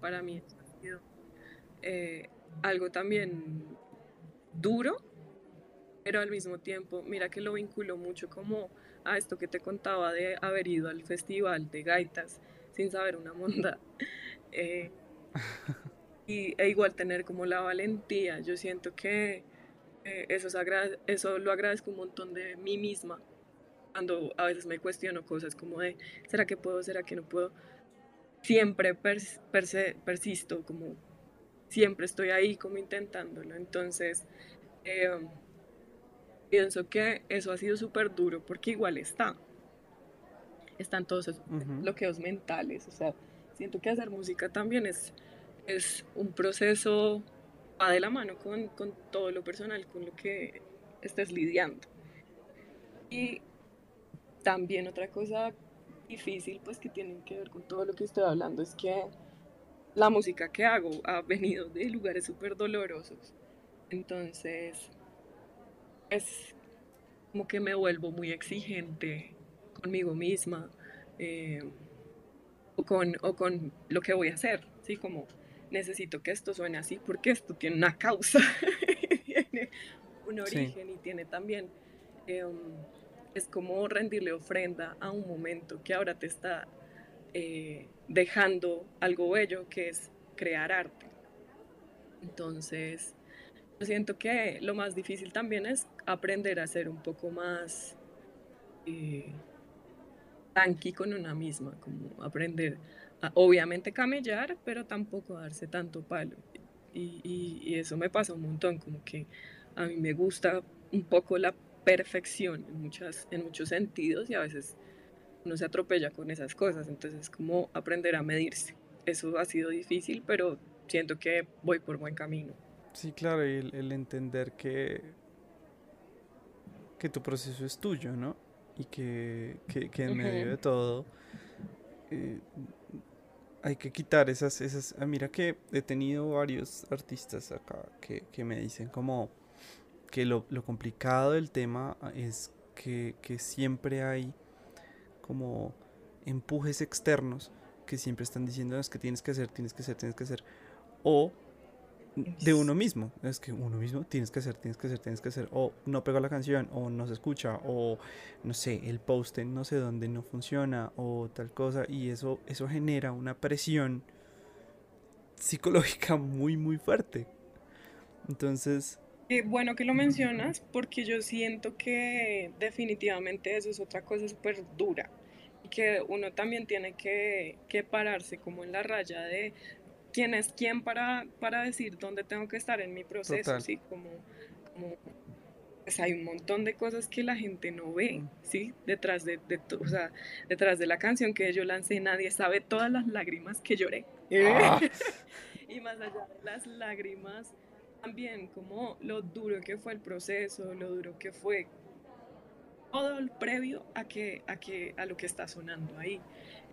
Para mí ha sido eh, algo también duro, pero al mismo tiempo, mira que lo vinculo mucho como a esto que te contaba de haber ido al festival de gaitas sin saber una monda. Eh, y, e igual tener como la valentía. Yo siento que eh, eso, eso lo agradezco un montón de mí misma. Cuando a veces me cuestiono cosas como de, ¿será que puedo? ¿Será que no puedo? Siempre persisto, como siempre estoy ahí como intentándolo. Entonces, eh, pienso que eso ha sido súper duro porque igual está. Están todos esos bloqueos mentales. O sea, siento que hacer música también es, es un proceso, va de la mano con, con todo lo personal, con lo que estés lidiando. Y también otra cosa difícil, pues que tiene que ver con todo lo que estoy hablando, es que la música que hago ha venido de lugares súper dolorosos. Entonces, es como que me vuelvo muy exigente conmigo misma eh, o, con, o con lo que voy a hacer, ¿sí? Como necesito que esto suene así porque esto tiene una causa, tiene un origen y tiene también, eh, es como rendirle ofrenda a un momento que ahora te está eh, dejando algo bello que es crear arte. Entonces, yo siento que lo más difícil también es aprender a ser un poco más eh, tanqui con una misma, como aprender a obviamente camellar, pero tampoco darse tanto palo. Y, y, eso me pasa un montón, como que a mí me gusta un poco la perfección en, muchas, en muchos sentidos y a veces uno se atropella con esas cosas, entonces es como aprender a medirse. Eso ha sido difícil, pero siento que voy por buen camino. Sí, claro, y el, entender que, que tu proceso es tuyo, ¿no? Y que, que, en medio de todo eh, hay que quitar esas, esas... Ah, mira que he tenido varios artistas acá que, que me dicen como que lo, lo, complicado del tema es que, que siempre hay como empujes externos que siempre están diciendo es que tienes que hacer, tienes que hacer, tienes que hacer. O de uno mismo. Es que uno mismo tienes que hacer, tienes que hacer, tienes que hacer. O no pega la canción, o no se escucha, o no sé, el post en no sé dónde no funciona, o tal cosa. Y eso, eso genera una presión psicológica muy, muy fuerte. Entonces. Qué bueno que lo mencionas, porque yo siento que definitivamente eso es otra cosa súper dura. Y que uno también tiene que, que pararse como en la raya de quién es quién para, para decir dónde tengo que estar en mi proceso, ¿sí? Como, como pues hay un montón de cosas que la gente no ve, ¿sí? Detrás de, de o sea, detrás de la canción que yo lancé, nadie sabe todas las lágrimas que lloré. Ah. y más allá de las lágrimas, también como lo duro que fue el proceso, lo duro que fue todo el previo a que a que a lo que está sonando ahí.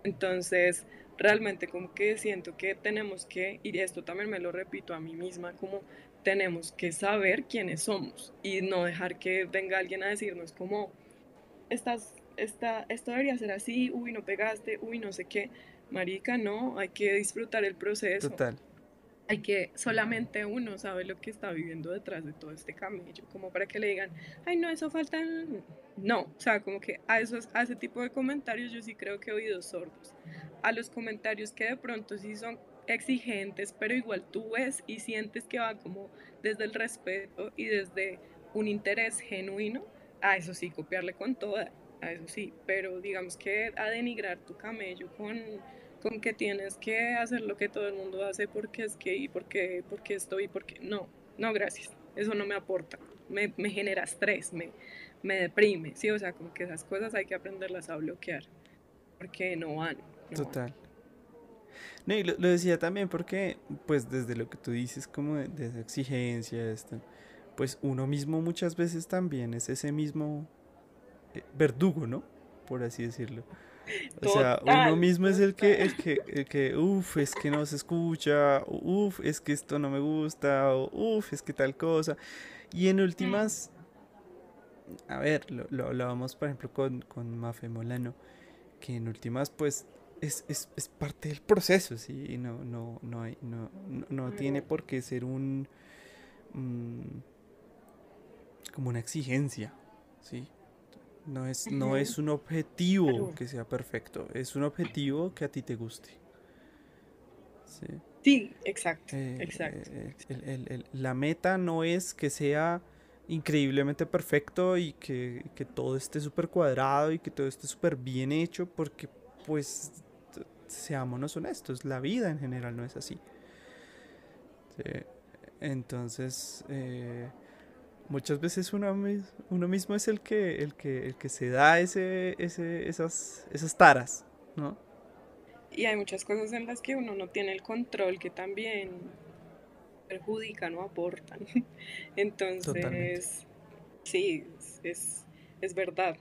Entonces, realmente como que siento que tenemos que, y esto también me lo repito a mí misma, como tenemos que saber quiénes somos y no dejar que venga alguien a decirnos como, estás, esta, esto debería ser así, uy, no pegaste, uy, no sé qué. Marica, no, hay que disfrutar el proceso. Total hay que solamente uno sabe lo que está viviendo detrás de todo este camello, como para que le digan, ay no, eso falta, no, o sea, como que a, esos, a ese tipo de comentarios yo sí creo que he oído sordos, a los comentarios que de pronto sí son exigentes, pero igual tú ves y sientes que va como desde el respeto y desde un interés genuino, a eso sí, copiarle con toda, a eso sí, pero digamos que a denigrar tu camello con con que tienes que hacer lo que todo el mundo hace porque es que y porque, porque estoy, porque no, no, gracias, eso no me aporta, me, me genera estrés, me, me deprime, sí, o sea, como que esas cosas hay que aprenderlas a bloquear, porque no van. Total. No, y lo, decía también porque, pues desde lo que tú dices, como de, esa exigencia, esto, pues uno mismo muchas veces también es ese mismo eh, verdugo, ¿no? Por así decirlo. O sea, uno mismo es el que, el que, el que, uff, es que no se escucha, uff, es que esto no me gusta, uff, es que tal cosa. Y en últimas, a ver, lo, lo hablábamos por ejemplo con, con Mafe Molano, que en últimas, pues, es, es, es, parte del proceso, ¿sí? No, no, no, hay, no, no, tiene por qué ser un... Mm, como una exigencia, ¿sí? No es, no es un objetivo que sea perfecto, es un objetivo que a ti te guste. Sí, sí exacto, eh, exacto. Eh, la meta no es que sea increíblemente perfecto y que, que todo esté súper cuadrado y que todo esté súper bien hecho porque pues seámonos honestos, la vida en general no es así. Entonces, eh, muchas veces uno, uno, mismo es el que, el que, el que se da ese, ese, esas, esas taras, ¿no? Y hay muchas cosas en las que uno no tiene el control que también perjudican o aportan. Entonces, sí, es, es verdad,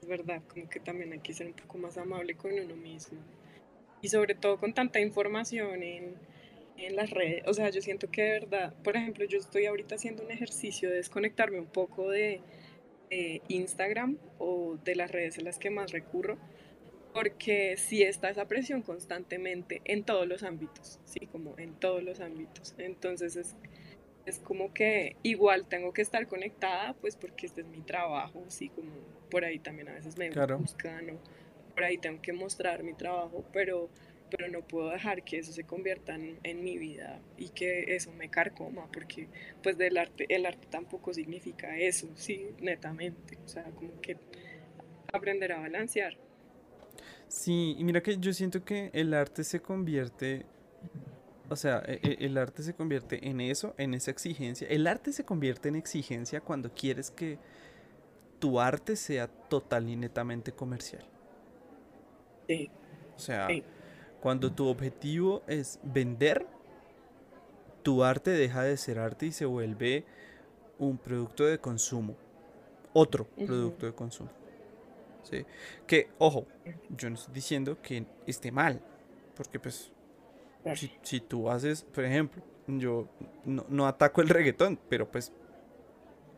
es verdad, como que también hay que ser un poco más amable con uno mismo y sobre todo con tanta información en, en las redes. O sea, yo siento que de verdad, por ejemplo, yo estoy ahorita haciendo un ejercicio de desconectarme un poco de, Instagram o de las redes en las que más recurro, porque sí está esa presión constantemente en todos los ámbitos, sí, como en todos los ámbitos. Entonces es, es como que igual tengo que estar conectada, pues porque este es mi trabajo, sí, como por ahí también a veces me buscan o por ahí tengo que mostrar mi trabajo, pero, pero no puedo dejar que eso se convierta en, mi vida y que eso me carcoma, porque pues del arte, el arte tampoco significa eso, sí, netamente, o sea, como que aprender a balancear. Sí, y mira que yo siento que el arte se convierte, o sea, e, e, el arte se convierte en eso, en esa exigencia. El arte se convierte en exigencia cuando quieres que tu arte sea total y netamente comercial. O sea, cuando tu objetivo es vender, tu arte deja de ser arte y se vuelve un producto de consumo. Otro producto de consumo. ¿Sí? Que, ojo, yo no estoy diciendo que esté mal. Porque pues, si, tú haces, por ejemplo, yo no, ataco el reggaetón, pero pues,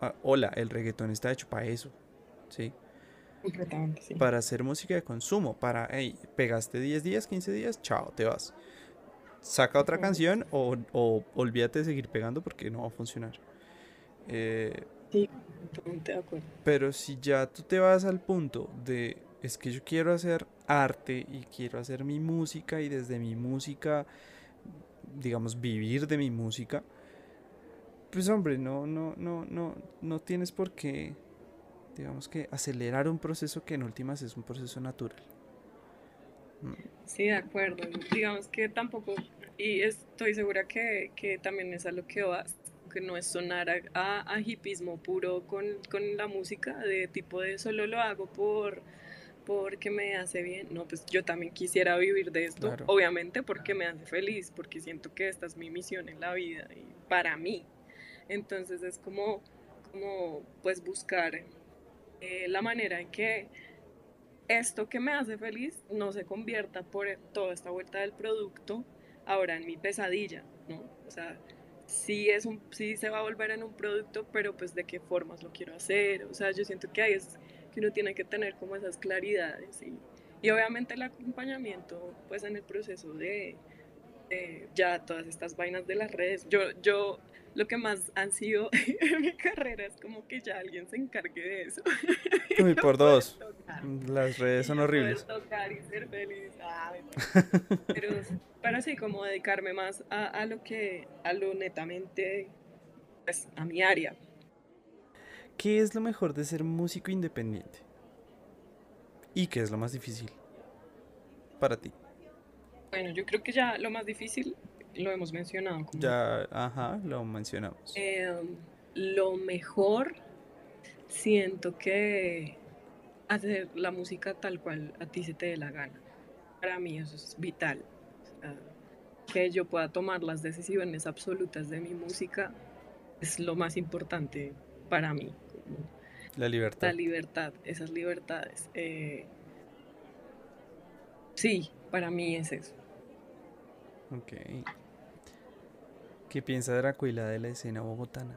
ah, hola, el reggaetón está hecho para eso. ¿Sí? Para hacer música de consumo, para, hey, pegaste 10 días, 15 días, chao, te vas. Saca otra canción o, olvídate de seguir pegando porque no va a funcionar. Eh, sí, de acuerdo. Pero si ya tú te vas al punto de, es que yo quiero hacer arte y quiero hacer mi música y desde mi música, digamos, vivir de mi música, pues hombre, no, no, no, no, no tienes por qué digamos que acelerar un proceso que en últimas es un proceso natural. Mm. Sí, de acuerdo. Digamos que tampoco, y estoy segura que, que también es a lo que vas, que no es sonar a, a, hipismo puro con, con, la música, de tipo de solo lo hago por porque me hace bien. No, pues yo también quisiera vivir de esto, obviamente porque me hace feliz, porque siento que esta es mi misión en la vida y para mí. Entonces es como, como pues buscar eh, la manera en que esto que me hace feliz no se convierta por toda esta vuelta del producto ahora en mi pesadilla, ¿no? O sea, sí, es un, sí se va a volver en un producto, pero pues de qué formas lo quiero hacer. O sea, yo siento que ahí es que uno tiene que tener como esas claridades y, y obviamente el acompañamiento pues en el proceso de, de, ya todas estas vainas de las redes. Yo, yo lo que más han sido en mi carrera es como que ya alguien se encargue de eso. Uy, por dos. Las redes son horribles. Tocar y ser feliz. pero, pero sí, como dedicarme más a, a, lo que, a lo netamente, pues, a mi área. ¿Qué es lo mejor de ser músico independiente? ¿Y qué es lo más difícil para ti? Bueno, yo creo que ya lo más difícil lo hemos mencionado. Ya, ajá, lo mencionamos. Em, lo mejor, siento que hacer la música tal cual a ti se te dé la gana. Para mí eso es vital. que yo pueda tomar las decisiones absolutas de mi música es lo más importante para mí. La libertad. La libertad, esas libertades. Eh, sí, para mí es eso. Ok. ¿Qué piensa Dracuila de la escena bogotana?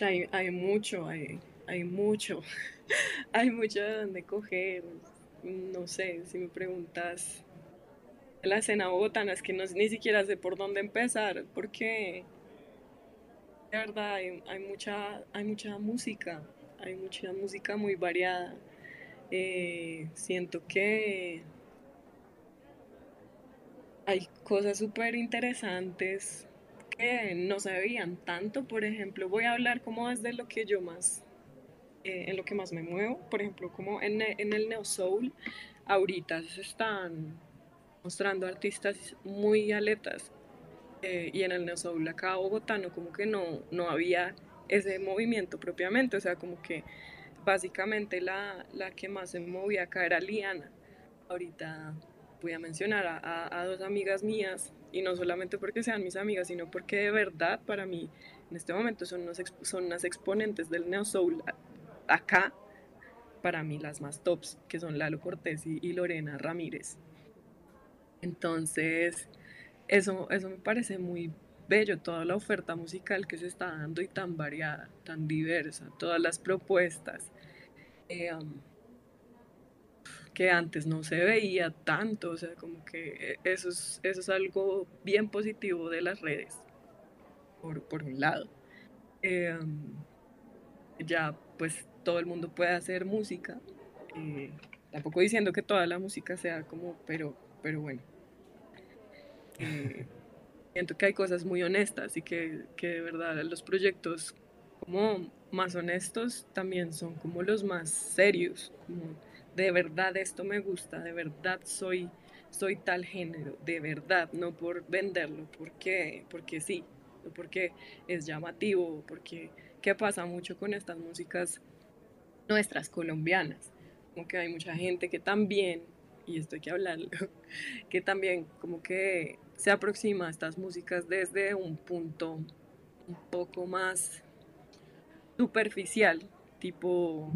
Hay, hay mucho, hay, hay mucho, hay mucho de donde coger. no sé, si me preguntas la escena bogotana, es que no, ni siquiera sé por dónde empezar, porque de verdad hay, mucha, hay mucha música, hay mucha música muy variada. Eh, siento que cosas súper interesantes que no se tanto. Por ejemplo, voy a hablar como desde lo que yo más, eh, en lo que más me muevo. Por ejemplo, como en, en el Neo Soul, ahorita se están mostrando artistas muy aletas. Eh, y en el Neo Soul acá bogotano como que no, no había ese movimiento propiamente. O sea, como que básicamente la, la que más se movía acá era Liana. Ahorita voy a mencionar a, a, dos amigas mías, y no solamente porque sean mis amigas, sino porque de verdad para mí en este momento son, son unas exponentes del Neo Soul acá, para mí las más tops, que son Lalo Cortés y, Lorena Ramírez. Entonces, eso, eso me parece muy bello, toda la oferta musical que se está dando y tan variada, tan diversa, todas las propuestas. Eh, um, que antes no se veía tanto, o sea, como que eso es, eso es algo bien positivo de las redes, por, por un lado. Em, ya pues todo el mundo puede hacer música, eh, tampoco diciendo que toda la música sea como, pero, pero bueno. Eh, siento que hay cosas muy honestas y que, que de verdad los proyectos como más honestos también son como los más serios, como de verdad esto me gusta, de verdad soy, soy tal género, de verdad, no por venderlo, porque, porque sí, porque es llamativo, porque ¿qué pasa mucho con estas músicas nuestras colombianas? Como que hay mucha gente que también, y esto hay que hablarlo, que también como que se aproxima a estas músicas desde un punto un poco más superficial, tipo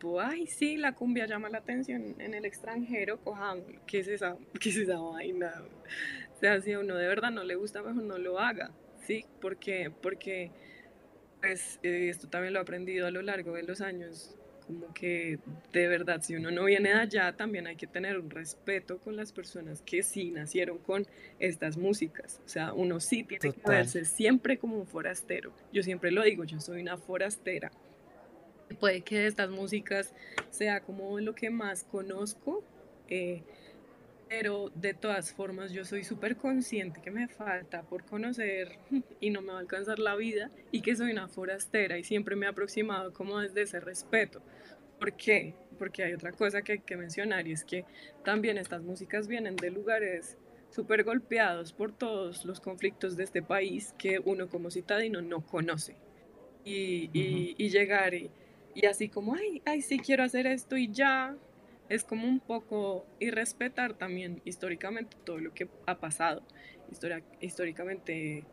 tipo, ay, sí, la cumbia llama la atención en el extranjero, cojamos, ¿qué es esa, qué es esa vaina? O sea, si a uno de verdad no le gusta, mejor no lo haga, ¿sí? Porque, porque pues eh, esto también lo he aprendido a lo largo de los años, como que de verdad, si uno no viene de allá, también hay que tener un respeto con las personas que sí nacieron con estas músicas. O sea, uno sí tiene que verse siempre como un forastero. Yo siempre lo digo, yo soy una forastera puede que de estas músicas sea como lo que más conozco, eh, pero de todas formas yo soy súper consciente que me falta por conocer y no me va a alcanzar la vida y que soy una forastera y siempre me he aproximado como desde ese respeto. ¿Por qué? Porque hay otra cosa que hay que mencionar y es que también estas músicas vienen de lugares súper golpeados por todos los conflictos de este país que uno como citadino no conoce. Y, y, y llegar y, y así como, ay, ay, sí quiero hacer esto y ya, es como un poco irrespetar también históricamente todo lo que ha pasado, históricamente,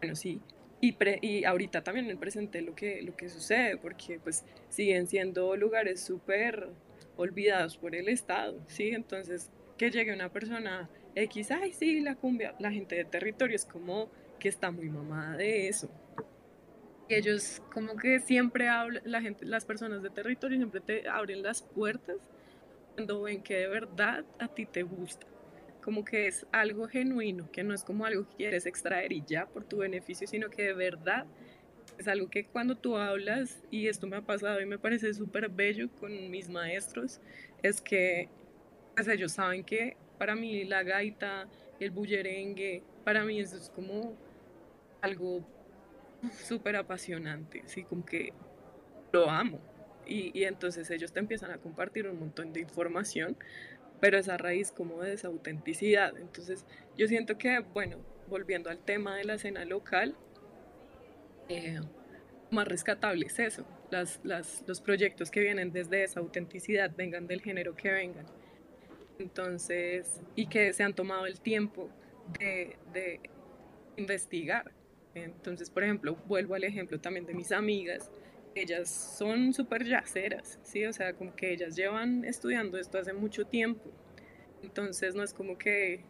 bueno, sí, y, y ahorita también en el presente lo que, lo que sucede, porque pues siguen siendo lugares súper olvidados por el Estado, ¿sí? Entonces, que llegue una persona X, ay, sí, la cumbia, la gente de territorio es como que está muy mamada de eso, ellos como que siempre hablan, la gente, las personas de territorio siempre te abren las puertas cuando ven que de verdad a ti te gusta. Como que es algo genuino, que no es como algo que quieres extraer y ya por tu beneficio, sino que de verdad es algo que cuando tú hablas, y esto me ha pasado y me parece súper bello con mis maestros, es que pues ellos saben que para mí la gaita, el bullerengue, para mí eso es como algo súper apasionante, así como que lo amo. Y, y, entonces ellos te empiezan a compartir un montón de información, pero es a raíz como de esa autenticidad. Entonces yo siento que, bueno, volviendo al tema de la escena local, eh, más rescatable es eso, las, las, los proyectos que vienen desde esa autenticidad, vengan del género que vengan. Entonces, y que se han tomado el tiempo de investigar, entonces, por ejemplo, vuelvo al ejemplo también de mis amigas, ellas son súper yaceras, ¿sí? O sea, como que ellas llevan estudiando esto hace mucho tiempo. Entonces, no es como que,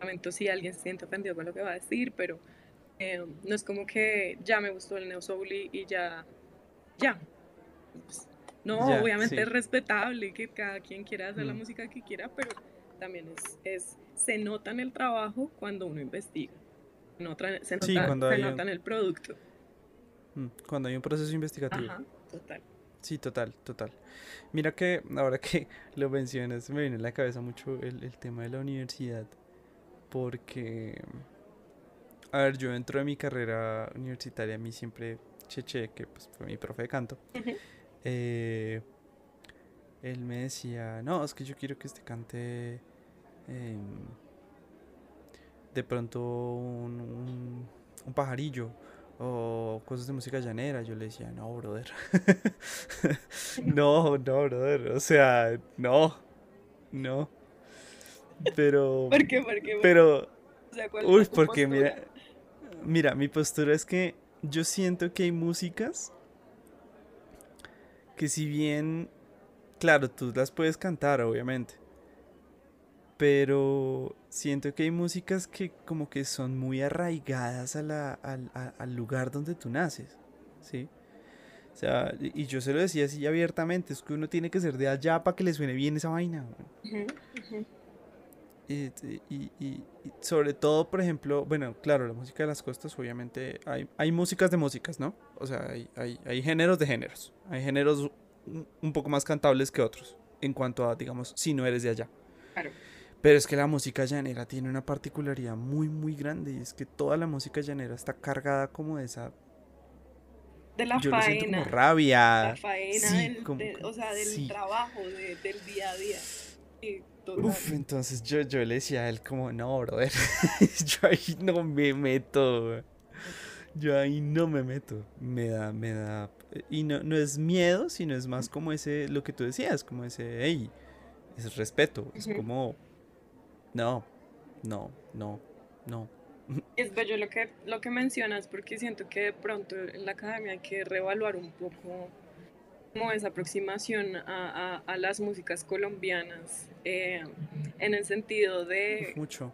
lamento si alguien se siente ofendido con lo que va a decir, pero eh, no es como que ya me gustó el Neo Soul y, ya, ya. Pues, No, obviamente es respetable que cada quien quiera hacer la mm. música que quiera, pero también es, es, se nota en el trabajo cuando uno investiga. Se nota, se nota en el producto. Mm, cuando hay un proceso investigativo. Ajá, total. Sí, total, total. Mira que ahora que lo mencionas, me viene a la cabeza mucho el, el tema de la universidad. Porque, a ver, yo dentro de mi carrera universitaria, a mí siempre Cheche, que pues, fue mi profe de canto, eh, él me decía, no, es que yo quiero que este cante de pronto un, un, pajarillo o cosas de música llanera. Yo le decía, no, brother. no, no, brother. O sea, no, no. Pero... ¿Por qué? ¿Por qué? Pero... uy, porque mira, mira, mi postura es que yo siento que hay músicas que si bien, claro, tú las puedes cantar, obviamente, pero siento que hay músicas que como que son muy arraigadas a la, al lugar donde tú naces, ¿sí? O sea, y yo se lo decía así abiertamente, es que uno tiene que ser de allá para que le suene bien esa vaina. Y, y, sobre todo, por ejemplo, bueno, claro, la música de las costas, obviamente, hay, hay músicas de músicas, ¿no? O sea, hay, hay, hay géneros de géneros. Hay géneros un poco más cantables que otros, en cuanto a, digamos, si no eres de allá. Claro. Pero es que la música llanera tiene una particularidad muy, muy grande, y es que toda la música llanera está cargada como de esa de la faena. como rabia. La faena, del, o sea, del trabajo, del día a día. Uf, entonces yo, yo le decía a él como, no, brother, yo ahí no me meto. Yo ahí no me meto. Me da, me da. Y no, no es miedo, sino es más como ese, lo que tú decías, como ese, hey, es respeto. Es como, no, no, no, no. Es bello lo que, lo que mencionas, porque siento que de pronto en la academia hay que reevaluar un poco como esa aproximación a, a, las músicas colombianas eh, en el sentido de mucho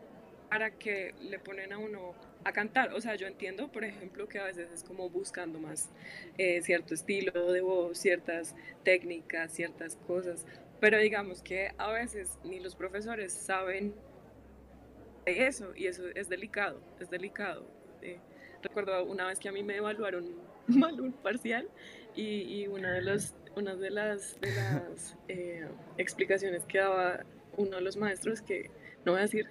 para que le ponen a uno a cantar o sea yo entiendo por ejemplo que a veces es como buscando más eh, cierto estilo de voz ciertas técnicas ciertas cosas pero digamos que a veces ni los profesores saben de eso y eso es delicado es delicado eh, recuerdo una vez que a mí me evaluaron mal un parcial y, una de, los, una de las, de las eh, explicaciones que daba uno de los maestros, que no voy a decir,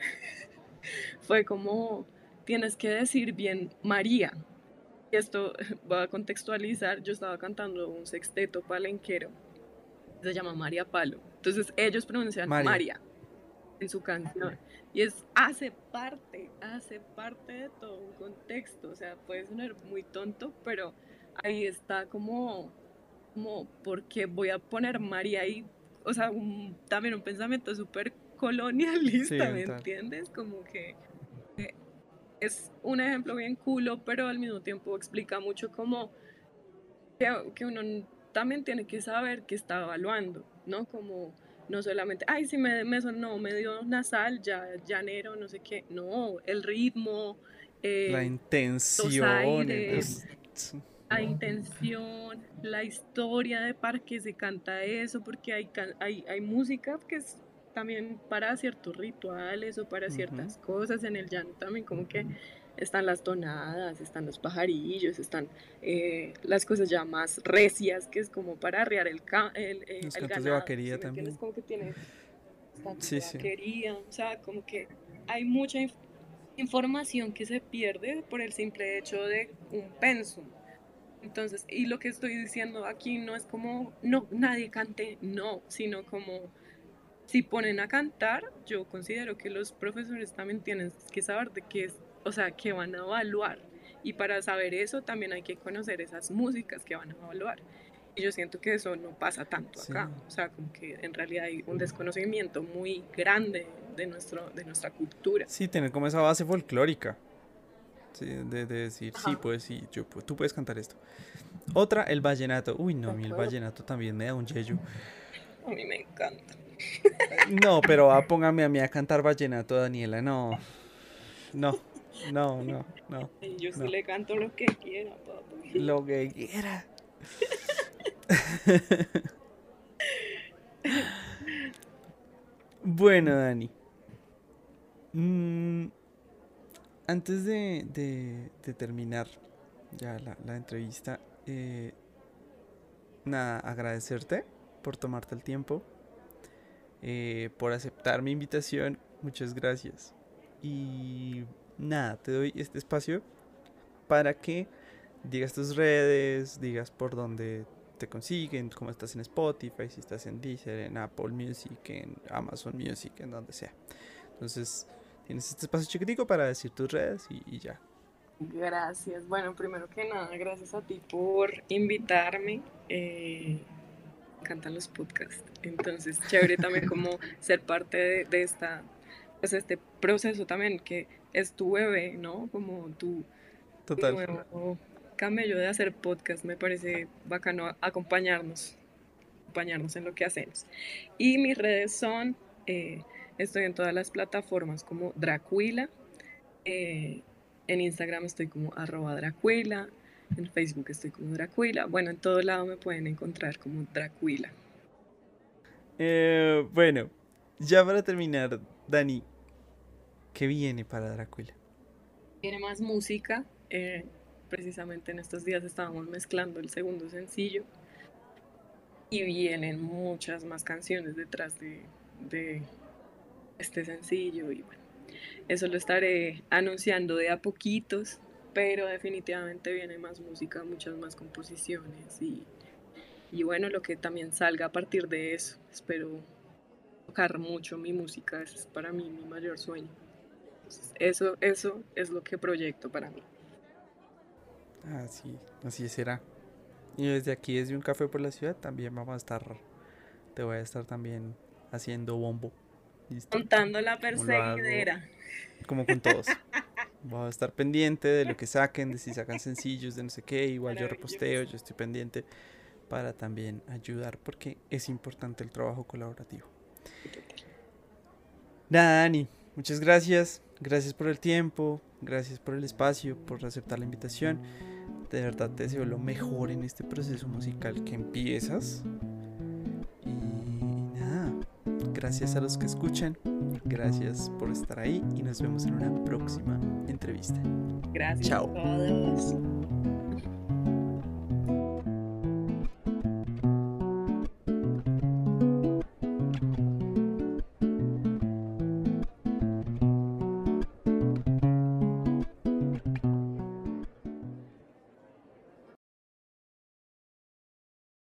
fue como, tienes que decir bien María. Y esto va a contextualizar, yo estaba cantando un sexteto palenquero, se llama María Palo. Entonces ellos pronuncian María, María en su canción. Y es, hace parte, hace parte de todo un contexto. O sea, puede sonar muy tonto, pero ahí está como, como, porque voy a poner María ahí? O sea, también un pensamiento súper colonialista, ¿me entiendes? Como que es un ejemplo bien culo, pero al mismo tiempo explica mucho como que, uno también tiene que saber que está evaluando, ¿no? Como no solamente, ay, si me, me sonó medio nasal, ya llanero, no sé qué, no, el ritmo, eh, la intención, la intención, la historia de para qué se canta eso, porque hay, hay, hay música que es también para ciertos rituales o para ciertas cosas en el llano también como que están las tonadas, están los pajarillos, están eh, las cosas ya más recias que es como para arriar el, el, el, los cantos de vaquería también. Como que tiene sí, vaquería, o sea, como que hay mucha información que se pierde por el simple hecho de un pensum. Entonces, y lo que estoy diciendo aquí no es como, no, nadie cante, no, sino como si ponen a cantar, yo considero que los profesores también tienen que saber de qué es, o sea, qué van a evaluar. Y para saber eso también hay que conocer esas músicas que van a evaluar. Y yo siento que eso no pasa tanto acá. O sea, como que en realidad hay un desconocimiento muy grande de, nuestro, de nuestra cultura. Sí, tener como esa base folclórica de, decir, sí, pues sí, yo, tú puedes cantar esto. Otra, el vallenato. Uy, no, a mí el vallenato también me da un yello. A mí me encanta. No, pero ah, póngame a mí a cantar vallenato, Daniela. No, no, no, no, no. Yo sí le canto lo que quiera, papá. Lo que quiera. bueno, Dani. Mm, antes de, terminar ya la, entrevista, eh, nada, agradecerte por tomarte el tiempo, eh, por aceptar mi invitación. Muchas gracias. Y nada, te doy este espacio para que digas tus redes, digas por dónde te consiguen, cómo estás en Spotify, si estás en Deezer, en Apple Music, en Amazon Music, en donde sea. Entonces, tienes este espacio chiquitico para decir tus redes y, ya. Gracias. Bueno, primero que nada, gracias a ti por invitarme. Eh, encantan los podcasts. Entonces, chévere también como ser parte de, esta, pues este proceso también que es tu bebé, ¿no? Como tu, Total. nuevo camello de hacer podcast. Me parece bacano acompañarnos, acompañarnos en lo que hacemos. Y mis redes son, eh, estoy en todas las plataformas como Dracuila. Eh, en Instagram estoy como arroba Dracuila. En Facebook estoy como Dracuila. Bueno, en todo lado me pueden encontrar como Dracuila. Eh, bueno, ya para terminar, Dani, ¿qué viene para Dracuila? Viene más música. Eh, precisamente en estos días estábamos mezclando el segundo sencillo y vienen muchas más canciones detrás de, este sencillo y bueno, eso lo estaré anunciando de a poquitos pero definitivamente viene más música, muchas más composiciones y, y bueno, lo que también salga a partir de eso. Espero tocar mucho mi música, es para mí mi mayor sueño. Eso, eso es lo que proyecto para mí. Así, así será. Y desde aquí, desde un café por la ciudad, también vamos a estar, te voy a estar también haciendo bombo. Contando la perseguidera. Como con todos. Voy a estar pendiente de lo que saquen, de si sacan sencillos, de no sé qué. Igual yo reposteo, yo estoy pendiente para también ayudar porque es importante el trabajo colaborativo. Nada, Dani, muchas gracias. Gracias por el tiempo, gracias por el espacio, por aceptar la invitación. De verdad te deseo lo mejor en este proceso musical que empiezas. Y nada, gracias a los que escuchan. Gracias por estar ahí y nos vemos en una próxima entrevista. Gracias Chao. a todos.